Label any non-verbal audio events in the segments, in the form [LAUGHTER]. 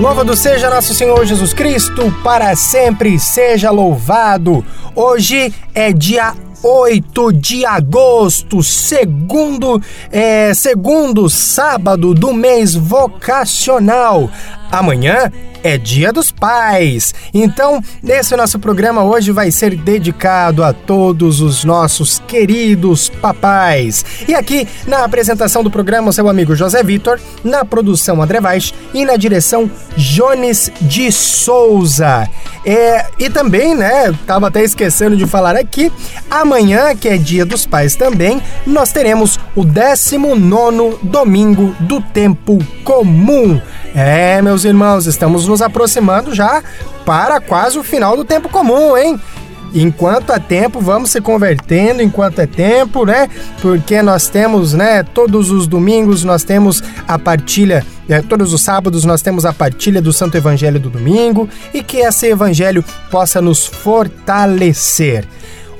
Louvado seja nosso Senhor Jesus Cristo, para sempre seja louvado. Hoje é dia 8 de agosto, segundo, é, segundo sábado do mês vocacional. Amanhã é Dia dos Pais. Então, nesse nosso programa hoje vai ser dedicado a todos os nossos queridos papais. E aqui na apresentação do programa, seu amigo José Vitor, na produção André Vaz e na direção Jones de Souza. É, e também, né, tava até esquecendo de falar aqui, amanhã, que é Dia dos Pais também, nós teremos o 19 domingo do tempo comum. É, meus irmãos, estamos nos aproximando já para quase o final do tempo comum, hein? Enquanto é tempo, vamos se convertendo enquanto é tempo, né? Porque nós temos, né, todos os domingos nós temos a partilha, é, todos os sábados nós temos a partilha do Santo Evangelho do domingo e que esse evangelho possa nos fortalecer.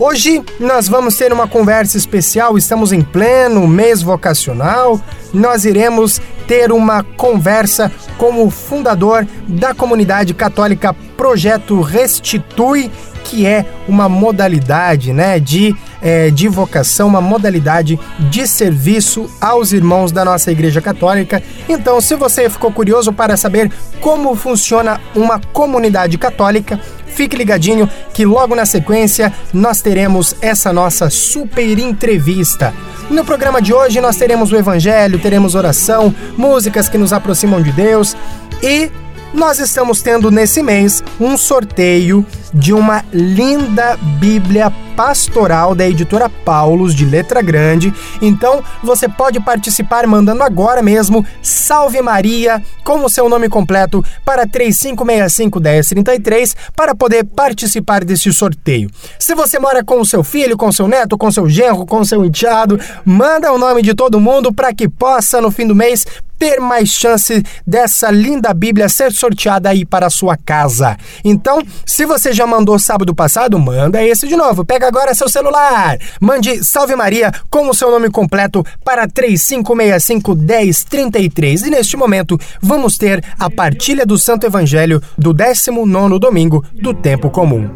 Hoje nós vamos ter uma conversa especial, estamos em pleno mês vocacional. Nós iremos ter uma conversa com o fundador da comunidade católica Projeto Restitui, que é uma modalidade né, de, é, de vocação, uma modalidade de serviço aos irmãos da nossa Igreja Católica. Então, se você ficou curioso para saber como funciona uma comunidade católica, Fique ligadinho que logo na sequência nós teremos essa nossa super entrevista. No programa de hoje nós teremos o Evangelho, teremos oração, músicas que nos aproximam de Deus e nós estamos tendo nesse mês um sorteio de uma linda Bíblia pastoral da editora Paulos, de letra grande. Então você pode participar mandando agora mesmo Salve Maria com o seu nome completo para 35651033 para poder participar desse sorteio. Se você mora com o seu filho, com seu neto, com seu genro, com seu enteado, manda o nome de todo mundo para que possa no fim do mês ter mais chance dessa linda Bíblia ser sorteada aí para a sua casa. Então, se você já mandou sábado passado, manda esse de novo. Pega agora seu celular. Mande Salve Maria com o seu nome completo para 3565 1033. E neste momento, vamos ter a partilha do Santo Evangelho do 19 domingo do tempo comum.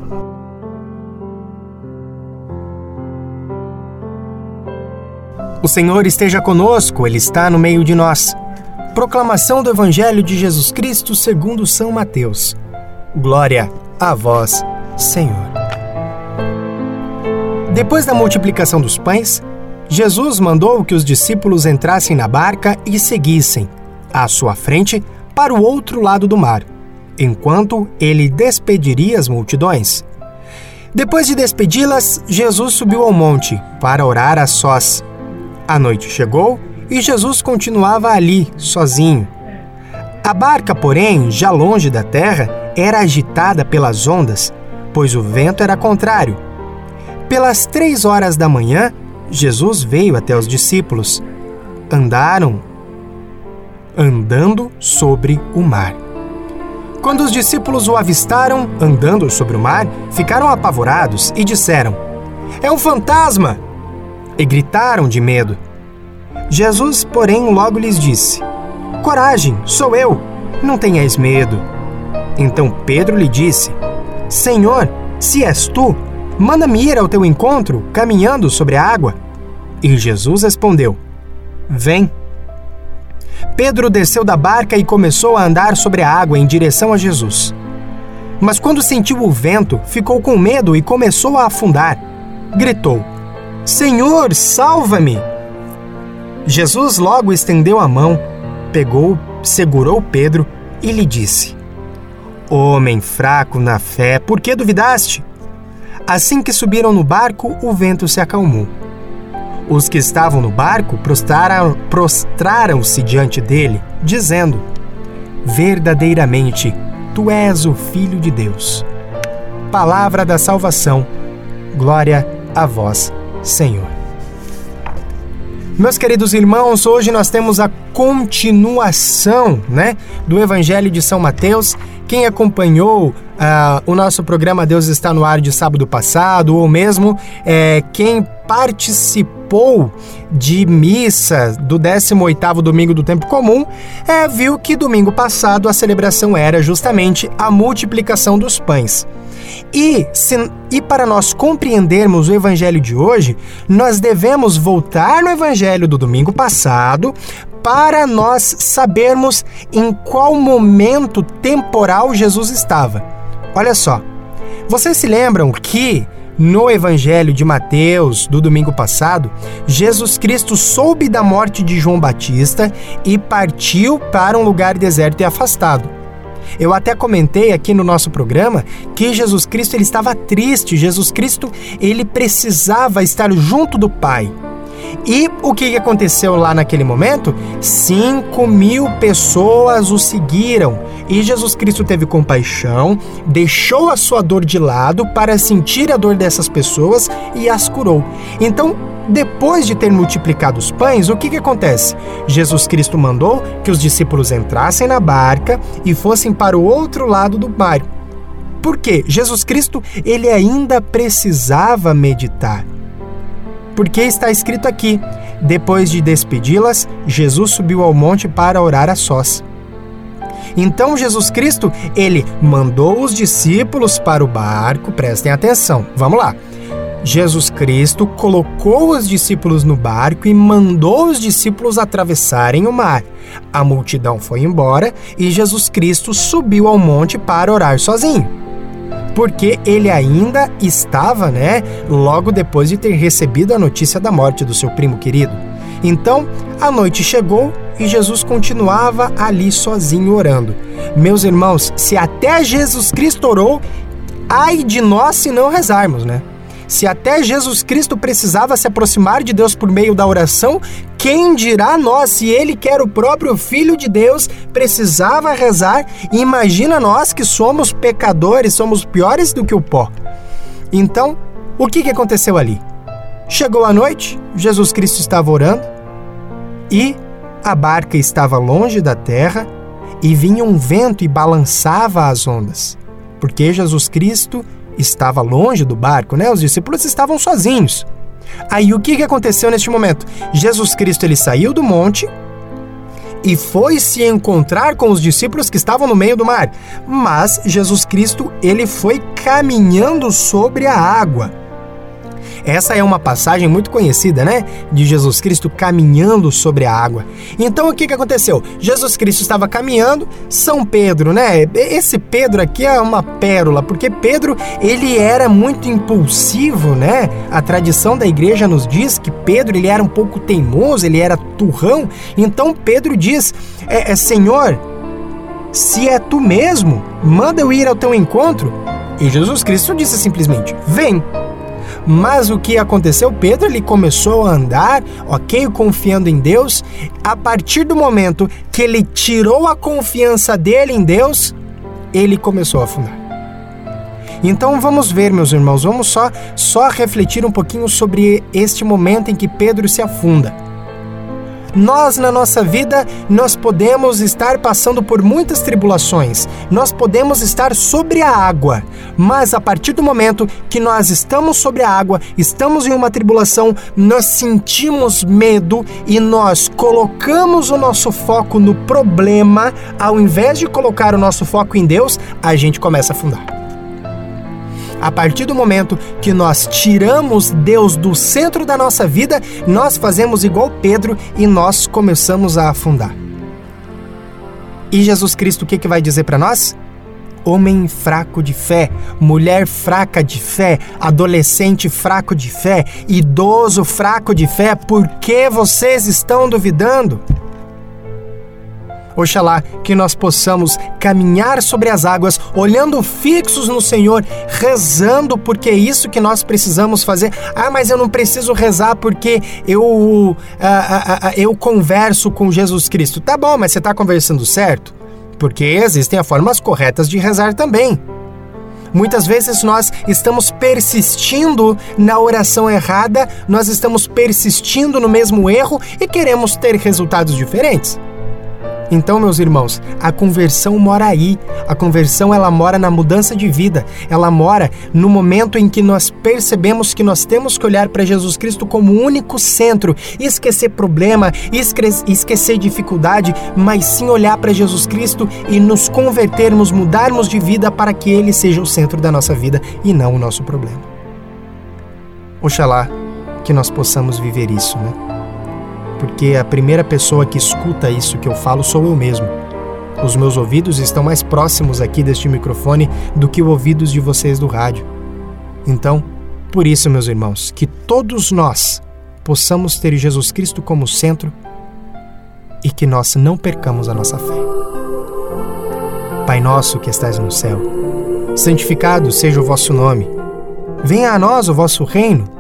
O Senhor esteja conosco, Ele está no meio de nós. Proclamação do Evangelho de Jesus Cristo segundo São Mateus. Glória a vós, Senhor. Depois da multiplicação dos pães, Jesus mandou que os discípulos entrassem na barca e seguissem, à sua frente, para o outro lado do mar, enquanto ele despediria as multidões. Depois de despedi-las, Jesus subiu ao monte para orar a sós. A noite chegou e Jesus continuava ali, sozinho. A barca, porém, já longe da terra, era agitada pelas ondas, pois o vento era contrário. Pelas três horas da manhã, Jesus veio até os discípulos. Andaram andando sobre o mar. Quando os discípulos o avistaram andando sobre o mar, ficaram apavorados e disseram: É um fantasma! E gritaram de medo. Jesus, porém, logo lhes disse: Coragem, sou eu, não tenhais medo. Então Pedro lhe disse: Senhor, se és tu, manda-me ir ao teu encontro, caminhando sobre a água. E Jesus respondeu: Vem. Pedro desceu da barca e começou a andar sobre a água em direção a Jesus. Mas quando sentiu o vento, ficou com medo e começou a afundar. Gritou: Senhor, salva-me! Jesus logo estendeu a mão, pegou, segurou Pedro e lhe disse: Homem fraco na fé, por que duvidaste? Assim que subiram no barco, o vento se acalmou. Os que estavam no barco prostraram-se prostraram diante dele, dizendo: Verdadeiramente, tu és o Filho de Deus. Palavra da salvação. Glória a vós, Senhor. Meus queridos irmãos, hoje nós temos a continuação, né, do Evangelho de São Mateus. Quem acompanhou uh, o nosso programa Deus está no ar de sábado passado, ou mesmo é, quem participou de missa do 18º domingo do tempo comum, é, viu que domingo passado a celebração era justamente a multiplicação dos pães. E, se, e para nós compreendermos o evangelho de hoje, nós devemos voltar no evangelho do domingo passado para nós sabermos em qual momento temporal Jesus estava. Olha só, vocês se lembram que no Evangelho de Mateus do domingo passado, Jesus Cristo soube da morte de João Batista e partiu para um lugar deserto e afastado. Eu até comentei aqui no nosso programa que Jesus Cristo ele estava triste, Jesus Cristo ele precisava estar junto do Pai. E o que aconteceu lá naquele momento? Cinco mil pessoas o seguiram. E Jesus Cristo teve compaixão, deixou a sua dor de lado para sentir a dor dessas pessoas e as curou. Então, depois de ter multiplicado os pães, o que, que acontece? Jesus Cristo mandou que os discípulos entrassem na barca e fossem para o outro lado do mar. Por quê? Jesus Cristo ele ainda precisava meditar. Porque está escrito aqui: depois de despedi-las, Jesus subiu ao monte para orar a sós. Então Jesus Cristo, ele mandou os discípulos para o barco, prestem atenção. Vamos lá. Jesus Cristo colocou os discípulos no barco e mandou os discípulos atravessarem o mar. A multidão foi embora e Jesus Cristo subiu ao monte para orar sozinho. Porque ele ainda estava, né, logo depois de ter recebido a notícia da morte do seu primo querido. Então, a noite chegou e Jesus continuava ali sozinho orando. Meus irmãos, se até Jesus Cristo orou, ai de nós se não rezarmos, né? Se até Jesus Cristo precisava se aproximar de Deus por meio da oração, quem dirá nós, se ele que era o próprio Filho de Deus, precisava rezar? Imagina nós que somos pecadores, somos piores do que o pó. Então, o que, que aconteceu ali? Chegou a noite, Jesus Cristo estava orando e a barca estava longe da terra e vinha um vento e balançava as ondas, porque Jesus Cristo estava longe do barco, né? Os discípulos estavam sozinhos. Aí o que, que aconteceu neste momento? Jesus Cristo ele saiu do monte e foi se encontrar com os discípulos que estavam no meio do mar. Mas Jesus Cristo ele foi caminhando sobre a água. Essa é uma passagem muito conhecida, né? De Jesus Cristo caminhando sobre a água. Então o que, que aconteceu? Jesus Cristo estava caminhando, São Pedro, né? Esse Pedro aqui é uma pérola, porque Pedro ele era muito impulsivo, né? A tradição da igreja nos diz que Pedro ele era um pouco teimoso, ele era turrão. Então Pedro diz: é, é Senhor, se é tu mesmo, manda eu ir ao teu encontro. E Jesus Cristo disse simplesmente: Vem. Mas o que aconteceu? Pedro ele começou a andar, ok, confiando em Deus. A partir do momento que ele tirou a confiança dele em Deus, ele começou a afundar. Então vamos ver, meus irmãos, vamos só só refletir um pouquinho sobre este momento em que Pedro se afunda. Nós, na nossa vida, nós podemos estar passando por muitas tribulações, nós podemos estar sobre a água, mas a partir do momento que nós estamos sobre a água, estamos em uma tribulação, nós sentimos medo e nós colocamos o nosso foco no problema, ao invés de colocar o nosso foco em Deus, a gente começa a afundar. A partir do momento que nós tiramos Deus do centro da nossa vida, nós fazemos igual Pedro e nós começamos a afundar. E Jesus Cristo o que, que vai dizer para nós? Homem fraco de fé, mulher fraca de fé, adolescente fraco de fé, idoso fraco de fé, por que vocês estão duvidando? Oxalá que nós possamos caminhar sobre as águas, olhando fixos no Senhor, rezando, porque é isso que nós precisamos fazer. Ah, mas eu não preciso rezar porque eu, ah, ah, eu converso com Jesus Cristo. Tá bom, mas você está conversando certo? Porque existem as formas corretas de rezar também. Muitas vezes nós estamos persistindo na oração errada, nós estamos persistindo no mesmo erro e queremos ter resultados diferentes. Então, meus irmãos, a conversão mora aí. A conversão ela mora na mudança de vida. Ela mora no momento em que nós percebemos que nós temos que olhar para Jesus Cristo como o único centro, esquecer problema, esquecer dificuldade, mas sim olhar para Jesus Cristo e nos convertermos, mudarmos de vida para que ele seja o centro da nossa vida e não o nosso problema. Oxalá que nós possamos viver isso, né? Porque a primeira pessoa que escuta isso que eu falo sou eu mesmo. Os meus ouvidos estão mais próximos aqui deste microfone do que os ouvidos de vocês do rádio. Então, por isso, meus irmãos, que todos nós possamos ter Jesus Cristo como centro e que nós não percamos a nossa fé. Pai nosso que estais no céu, santificado seja o vosso nome. Venha a nós o vosso reino.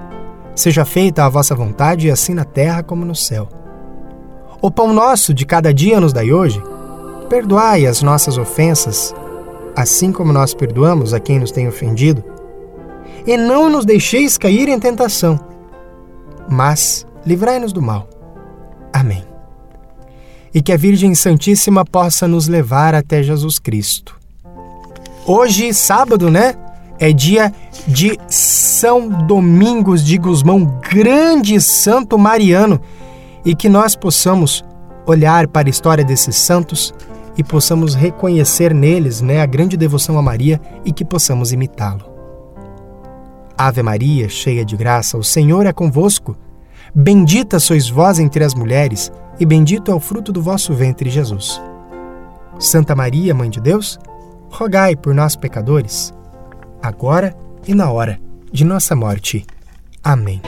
Seja feita a vossa vontade, assim na terra como no céu. O pão nosso de cada dia nos dai hoje. Perdoai as nossas ofensas, assim como nós perdoamos a quem nos tem ofendido. E não nos deixeis cair em tentação, mas livrai-nos do mal. Amém. E que a Virgem Santíssima possa nos levar até Jesus Cristo. Hoje, sábado, né? É dia de São Domingos de Gusmão, grande santo mariano, e que nós possamos olhar para a história desses santos e possamos reconhecer neles né, a grande devoção a Maria e que possamos imitá-lo. Ave Maria, cheia de graça, o Senhor é convosco. Bendita sois vós entre as mulheres, e bendito é o fruto do vosso ventre, Jesus. Santa Maria, Mãe de Deus, rogai por nós, pecadores agora e na hora de nossa morte. Amém.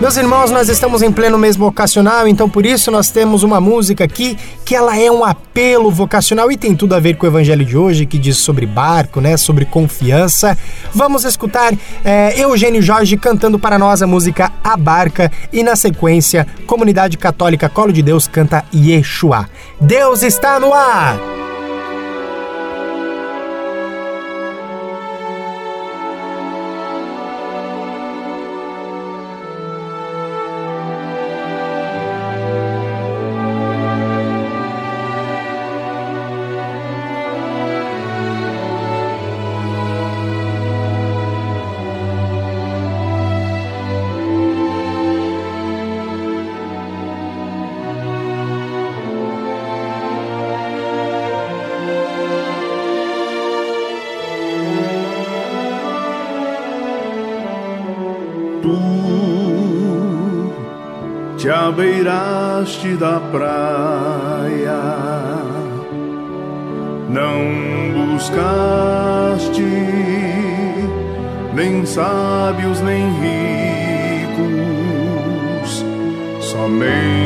Meus irmãos, nós estamos em pleno mês vocacional, então por isso nós temos uma música aqui que ela é um apelo vocacional e tem tudo a ver com o evangelho de hoje, que diz sobre barco, né, sobre confiança. Vamos escutar é, Eugênio Jorge cantando para nós a música A Barca e na sequência, Comunidade Católica Colo de Deus canta Yeshua. Deus está no ar! Te abeiraste da praia, não buscaste nem sábios nem ricos, somente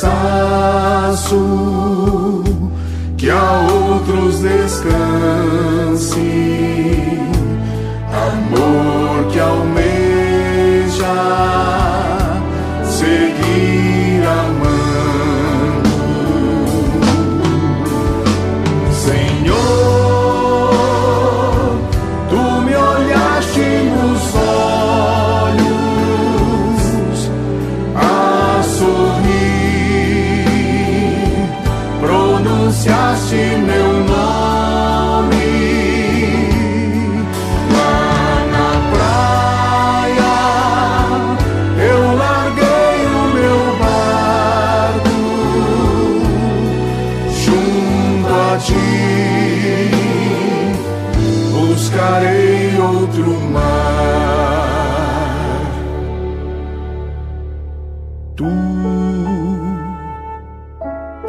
cansaço que a outros descansa. pronunciaste meu nome.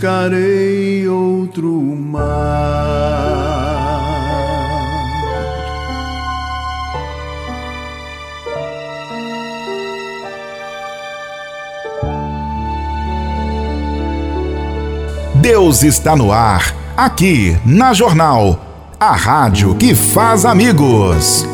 Buscarei outro mar. Deus está no ar, aqui na Jornal, a rádio que faz amigos.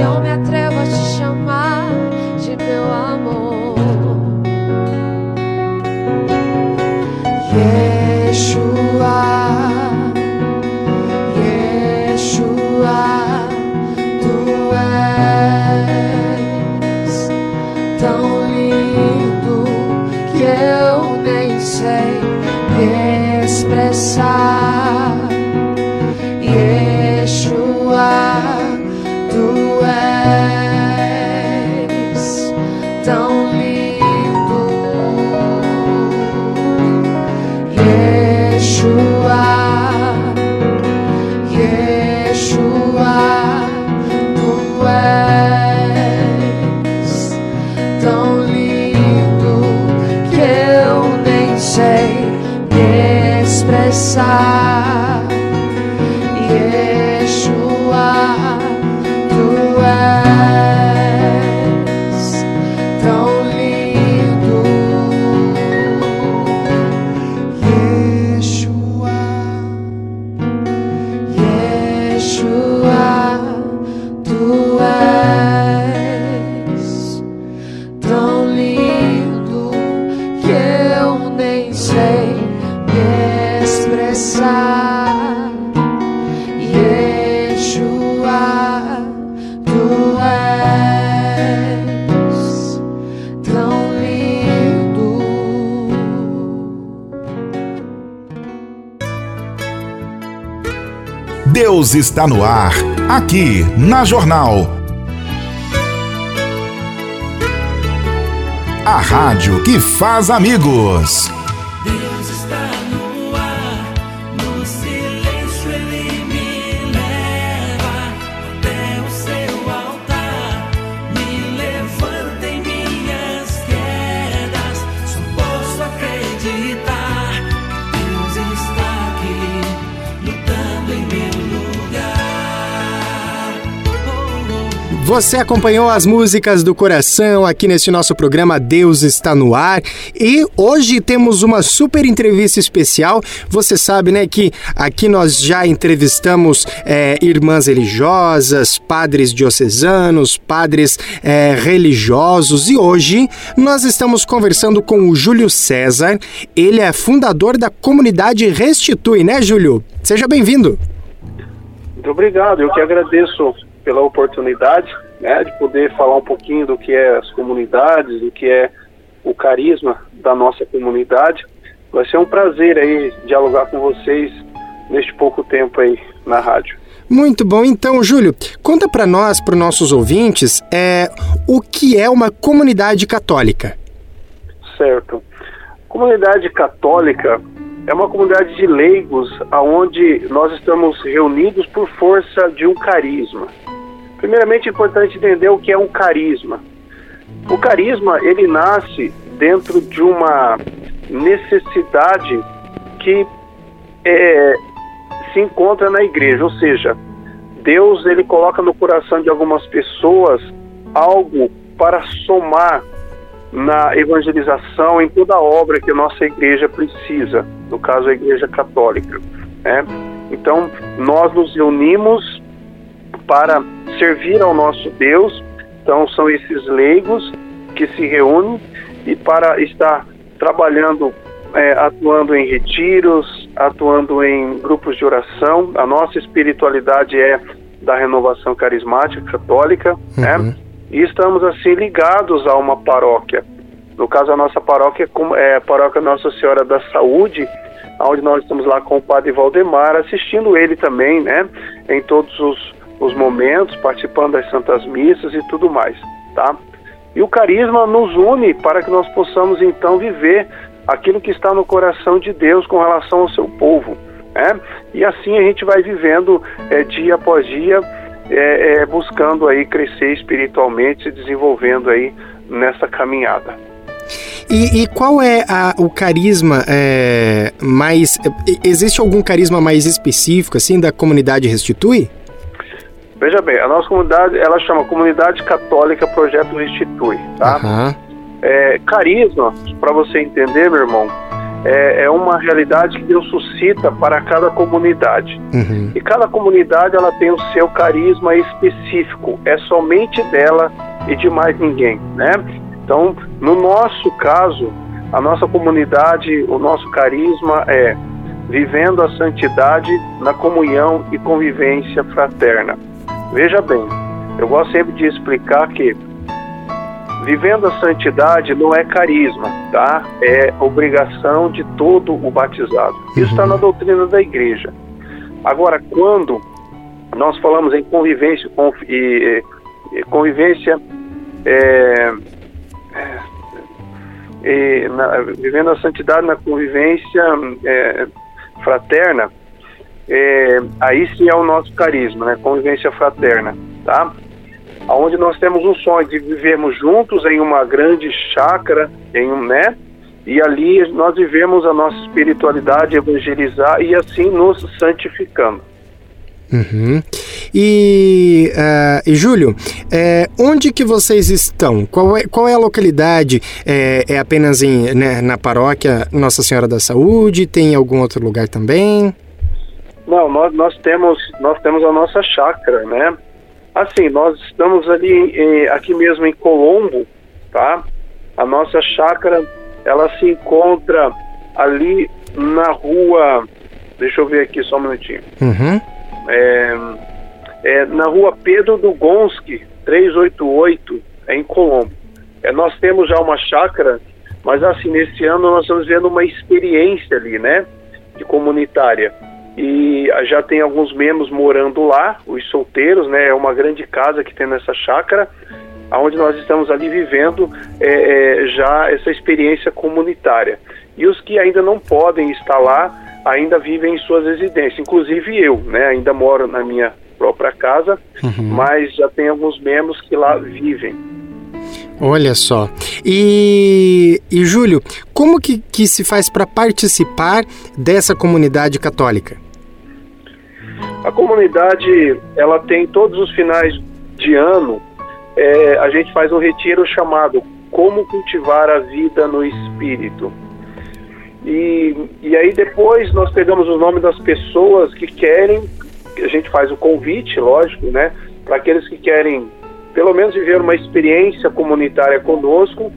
jag om jag Está no ar, aqui na Jornal. A rádio que faz amigos. Você acompanhou as músicas do coração aqui neste nosso programa Deus está no ar e hoje temos uma super entrevista especial. Você sabe, né, que aqui nós já entrevistamos é, irmãs religiosas, padres diocesanos, padres é, religiosos e hoje nós estamos conversando com o Júlio César. Ele é fundador da comunidade Restitui, né, Júlio? Seja bem-vindo. Muito obrigado, eu que agradeço pela oportunidade né, de poder falar um pouquinho do que é as comunidades, do que é o carisma da nossa comunidade. Vai ser um prazer aí dialogar com vocês neste pouco tempo aí na rádio. Muito bom. Então, Júlio, conta para nós, para os nossos ouvintes, é, o que é uma comunidade católica. Certo. Comunidade católica é uma comunidade de leigos aonde nós estamos reunidos por força de um carisma. Primeiramente, é importante entender o que é um carisma. O carisma, ele nasce dentro de uma necessidade que é, se encontra na igreja, ou seja, Deus ele coloca no coração de algumas pessoas algo para somar na evangelização em toda a obra que a nossa igreja precisa, no caso a igreja católica. Né? Então nós nos reunimos para servir ao nosso Deus. Então, são esses leigos que se reúnem e para estar trabalhando, é, atuando em retiros, atuando em grupos de oração. A nossa espiritualidade é da renovação carismática católica, né? uhum. né? E estamos assim ligados a uma paróquia. No caso, a nossa paróquia é a paróquia Nossa Senhora da Saúde, onde nós estamos lá com o Padre Valdemar, assistindo ele também, né? Em todos os os momentos, participando das santas missas e tudo mais, tá? E o carisma nos une para que nós possamos então viver aquilo que está no coração de Deus com relação ao seu povo, né? E assim a gente vai vivendo é, dia após dia, é, é, buscando aí crescer espiritualmente, se desenvolvendo aí nessa caminhada. E, e, qual é a, o carisma é, mais. Existe algum carisma mais específico, assim, da comunidade Restitui? Veja bem, a nossa comunidade, ela chama Comunidade Católica Projeto Restitui, tá? Uhum. É, carisma, para você entender, meu irmão, é, é, uma realidade que Deus suscita para cada comunidade. Uhum. E cada comunidade, ela tem o seu carisma específico, é somente dela e de mais ninguém, né? Então, no nosso caso, a nossa comunidade, o nosso carisma é vivendo a santidade na comunhão e convivência fraterna. Veja bem, eu gosto sempre de explicar que vivendo a santidade não é carisma, tá? É obrigação de todo o batizado. Isso está uhum. na doutrina da igreja. Agora, quando nós falamos em convivência e, e convivência é, é, na, vivendo a santidade na convivência é, fraterna, é, aí sim é o nosso carisma, né? Convivência fraterna, tá? Onde nós temos um sonho de vivermos juntos em uma grande chácara, em um, né? E ali nós vivemos a nossa espiritualidade, evangelizar e assim nos santificando. Uhum. E, uh, e Júlio, é, onde que vocês estão? Qual é, qual é a localidade? É, é apenas em, né, na paróquia Nossa Senhora da Saúde? Tem algum outro lugar também? Não, nós, nós, temos, nós temos a nossa chácara, né? Assim, nós estamos ali em, aqui mesmo em Colombo, tá? A nossa chácara, ela se encontra ali na rua, deixa eu ver aqui só um minutinho. Uhum. É, é, na rua Pedro do Gonski, 388, é em Colombo. É, nós temos já uma chácara, mas assim, nesse ano nós estamos vendo uma experiência ali, né? De comunitária. E já tem alguns membros morando lá, os solteiros, né? É uma grande casa que tem nessa chácara, onde nós estamos ali vivendo é, é, já essa experiência comunitária. E os que ainda não podem estar lá, ainda vivem em suas residências, inclusive eu, né? Ainda moro na minha própria casa, uhum. mas já tem alguns membros que lá vivem. Olha só. E, e Júlio, como que, que se faz para participar dessa comunidade católica? A comunidade, ela tem todos os finais de ano, é, a gente faz um retiro chamado Como Cultivar a Vida no Espírito. E, e aí depois nós pegamos o nome das pessoas que querem, a gente faz o convite, lógico, né? Para aqueles que querem pelo menos viver uma experiência comunitária conosco,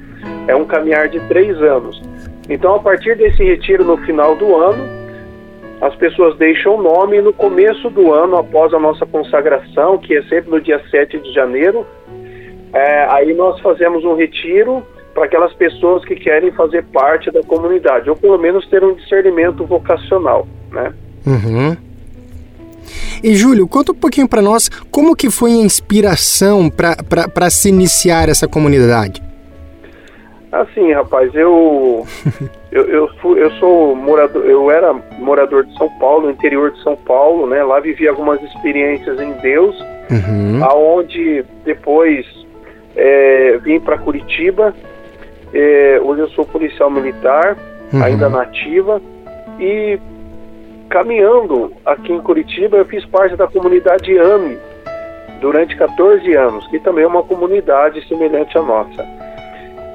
é um caminhar de três anos. Então, a partir desse retiro no final do ano, as pessoas deixam o nome no começo do ano, após a nossa consagração, que é sempre no dia 7 de janeiro, é, aí nós fazemos um retiro para aquelas pessoas que querem fazer parte da comunidade, ou pelo menos ter um discernimento vocacional, né? Uhum. E Júlio, conta um pouquinho para nós como que foi a inspiração para se iniciar essa comunidade. Assim, rapaz, eu [LAUGHS] eu, eu, fui, eu sou morador, eu era morador de São Paulo, interior de São Paulo, né? Lá vivi algumas experiências em Deus, uhum. aonde depois é, vim para Curitiba. É, hoje eu sou policial militar, uhum. ainda nativa, e caminhando aqui em Curitiba, eu fiz parte da comunidade AME durante 14 anos, que também é uma comunidade semelhante à nossa.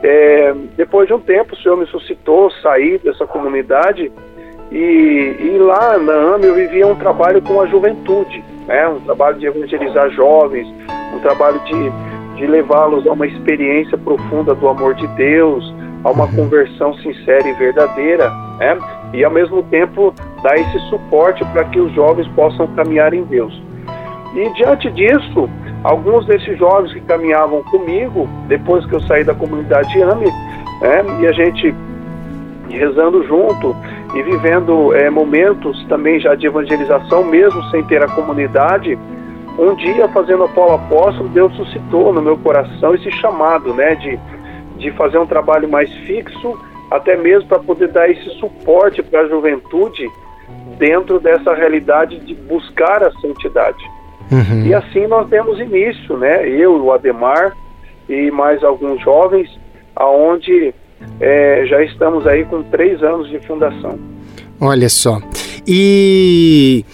É, depois de um tempo, o Senhor me suscitou sair dessa comunidade e, e lá na AME eu vivia um trabalho com a juventude, né? um trabalho de evangelizar jovens, um trabalho de, de levá-los a uma experiência profunda do amor de Deus, a uma conversão sincera e verdadeira, né? e ao mesmo tempo dar esse suporte para que os jovens possam caminhar em Deus. E diante disso, alguns desses jovens que caminhavam comigo, depois que eu saí da comunidade AME, né, e a gente rezando junto e vivendo é, momentos também já de evangelização, mesmo sem ter a comunidade, um dia fazendo a Paulo Apóstolo, Deus suscitou no meu coração esse chamado, né, de, de fazer um trabalho mais fixo até mesmo para poder dar esse suporte para a juventude dentro dessa realidade de buscar a santidade. Uhum. E assim nós demos início, né? Eu, o Ademar e mais alguns jovens, aonde é, já estamos aí com três anos de fundação. Olha só. E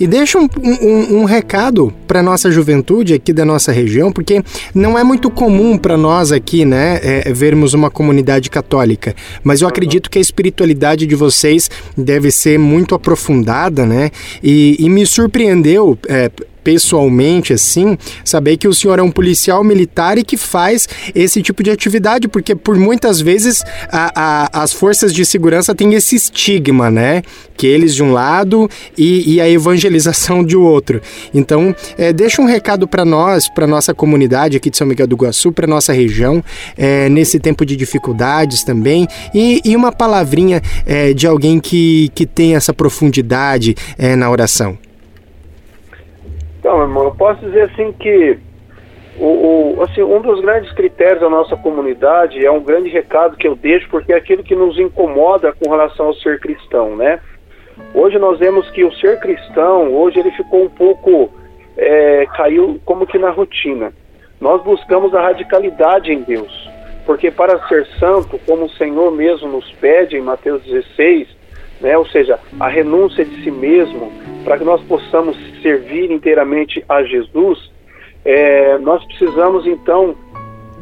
e deixa um, um, um recado para nossa juventude aqui da nossa região, porque não é muito comum para nós aqui, né, é, vermos uma comunidade católica. Mas eu acredito que a espiritualidade de vocês deve ser muito aprofundada, né? E, e me surpreendeu. É, pessoalmente, assim, saber que o senhor é um policial militar e que faz esse tipo de atividade, porque por muitas vezes a, a, as forças de segurança têm esse estigma, né? Que eles de um lado e, e a evangelização de outro. Então, é, deixa um recado para nós, para nossa comunidade aqui de São Miguel do Iguaçu, para nossa região, é, nesse tempo de dificuldades também, e, e uma palavrinha é, de alguém que, que tem essa profundidade é, na oração. Então, irmão, eu posso dizer assim que o, o, assim, um dos grandes critérios da nossa comunidade é um grande recado que eu deixo, porque é aquilo que nos incomoda com relação ao ser cristão, né? Hoje nós vemos que o ser cristão, hoje ele ficou um pouco, é, caiu como que na rotina. Nós buscamos a radicalidade em Deus, porque para ser santo, como o Senhor mesmo nos pede em Mateus 16, né, ou seja, a renúncia de si mesmo, para que nós possamos servir inteiramente a Jesus, é, nós precisamos então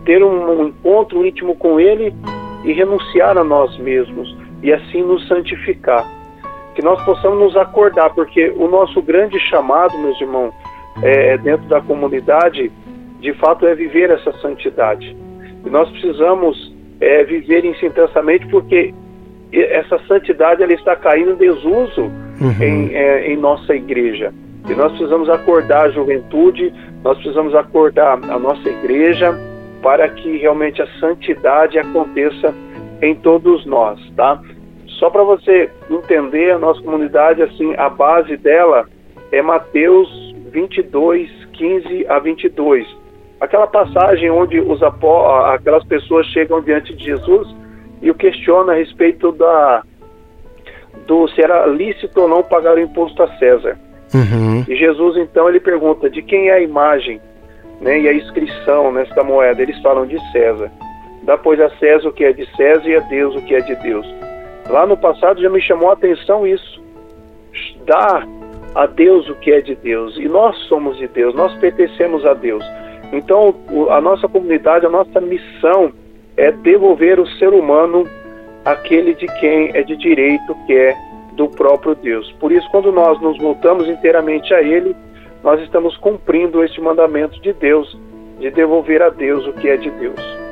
ter um, um encontro íntimo com Ele e renunciar a nós mesmos e assim nos santificar. Que nós possamos nos acordar, porque o nosso grande chamado, meus irmãos, é, dentro da comunidade, de fato é viver essa santidade. E nós precisamos é, viver isso intensamente, porque essa santidade ela está caindo em desuso uhum. em, é, em nossa igreja. E nós precisamos acordar a juventude, nós precisamos acordar a nossa igreja para que realmente a santidade aconteça em todos nós, tá? Só para você entender, a nossa comunidade, assim, a base dela é Mateus 22, 15 a 22. Aquela passagem onde os aquelas pessoas chegam diante de Jesus e o questionam a respeito da do se era lícito ou não pagar o imposto a César. Uhum. E Jesus então ele pergunta de quem é a imagem, né, e a inscrição nesta moeda. Eles falam de César. Dá pois a César o que é de César e a Deus o que é de Deus. Lá no passado já me chamou a atenção isso. Dá a Deus o que é de Deus. E nós somos de Deus, nós pertencemos a Deus. Então, a nossa comunidade, a nossa missão é devolver o ser humano aquele de quem é de direito, que é do próprio Deus. Por isso, quando nós nos voltamos inteiramente a Ele, nós estamos cumprindo este mandamento de Deus, de devolver a Deus o que é de Deus.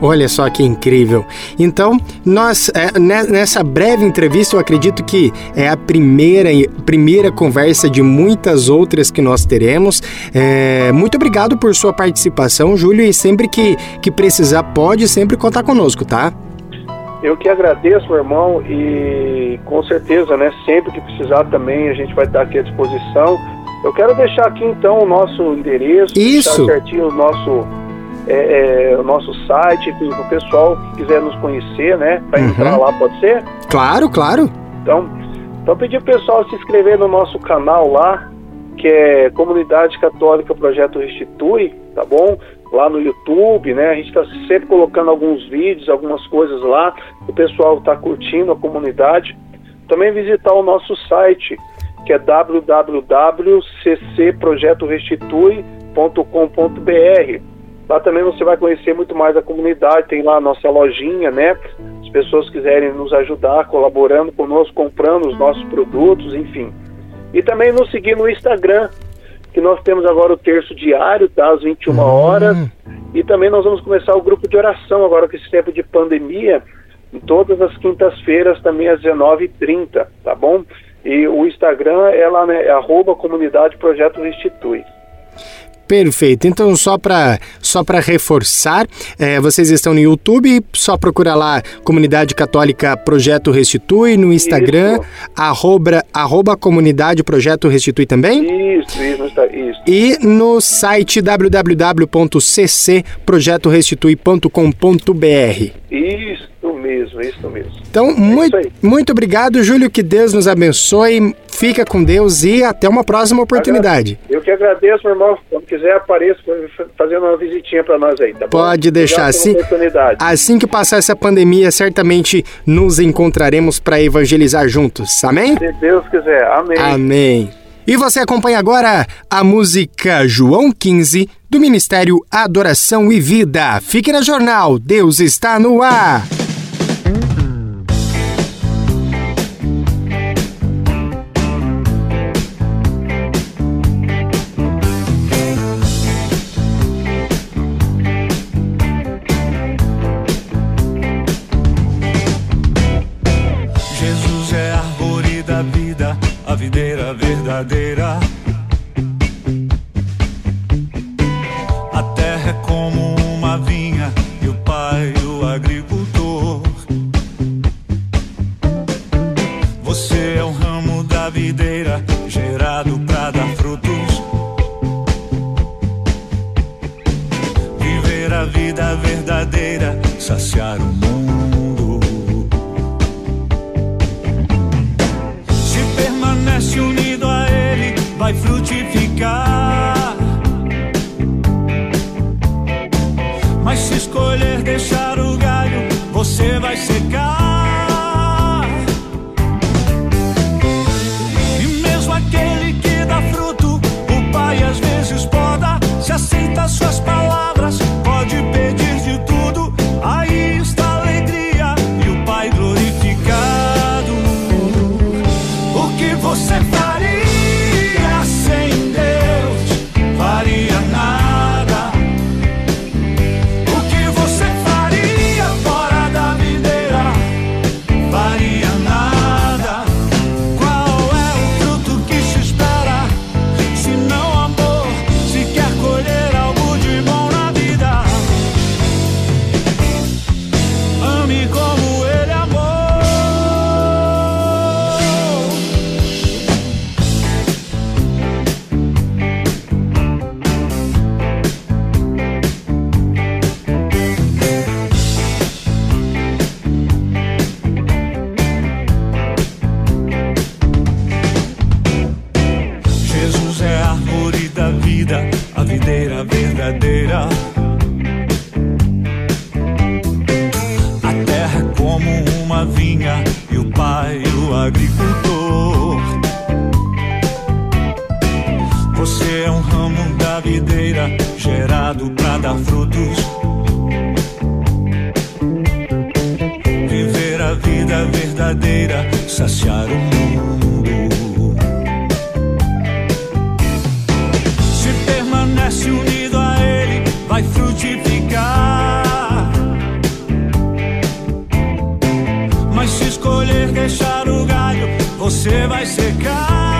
Olha só que incrível. Então, nós é, nessa breve entrevista, eu acredito que é a primeira, primeira conversa de muitas outras que nós teremos. É, muito obrigado por sua participação, Júlio, e sempre que, que precisar, pode sempre contar conosco, tá? Eu que agradeço, meu irmão, e com certeza, né, sempre que precisar também a gente vai estar aqui à disposição. Eu quero deixar aqui então o nosso endereço, Isso. certinho o nosso é, é, o nosso site, o pessoal que quiser nos conhecer, né? Para uhum. entrar lá, pode ser? Claro, claro. Então, então pedir o pessoal se inscrever no nosso canal lá, que é Comunidade Católica Projeto Restitui, tá bom? Lá no YouTube, né? A gente está sempre colocando alguns vídeos, algumas coisas lá, o pessoal está curtindo a comunidade. Também visitar o nosso site, que é www.ccprojetorestitui.com.br Lá também você vai conhecer muito mais a comunidade, tem lá a nossa lojinha, né? As pessoas quiserem nos ajudar, colaborando conosco, comprando os nossos produtos, enfim. E também nos seguir no Instagram, que nós temos agora o terço diário, tá? Às 21 hum. horas. E também nós vamos começar o grupo de oração agora com esse tempo de pandemia, em todas as quintas-feiras, também às 19h30, tá bom? E o Instagram é lá, né? É arroba comunidade Projeto Restitui. Perfeito. Então, só para só reforçar, é, vocês estão no YouTube, só procura lá Comunidade Católica Projeto Restitui, no Instagram, arroba, arroba Comunidade Projeto Restitui também? Isso, isso, isso. E no site www.ccprojetorestitui.com.br. Isso mesmo, isso mesmo. Então, é muito, muito obrigado, Júlio, que Deus nos abençoe, fica com Deus e até uma próxima oportunidade. Eu que agradeço, meu irmão. Quando quiser, apareça fazendo uma visitinha para nós aí, tá Pode bom? deixar assim. Assim que passar essa pandemia, certamente nos encontraremos para evangelizar juntos. Amém? Se Deus quiser. Amém. Amém. E você acompanha agora a música João 15 do Ministério Adoração e Vida. Fique na jornal, Deus está no ar. Verdadeira. planado pra dar frutos. Viver a vida verdadeira, saciar o mundo. Se permanece unido a Ele, vai frutificar. Mas se escolher deixar o galho, você vai secar.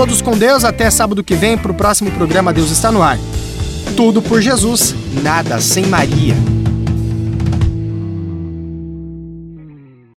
todos com Deus. Até sábado que vem para o próximo programa Deus está no ar. Tudo por Jesus, nada sem Maria.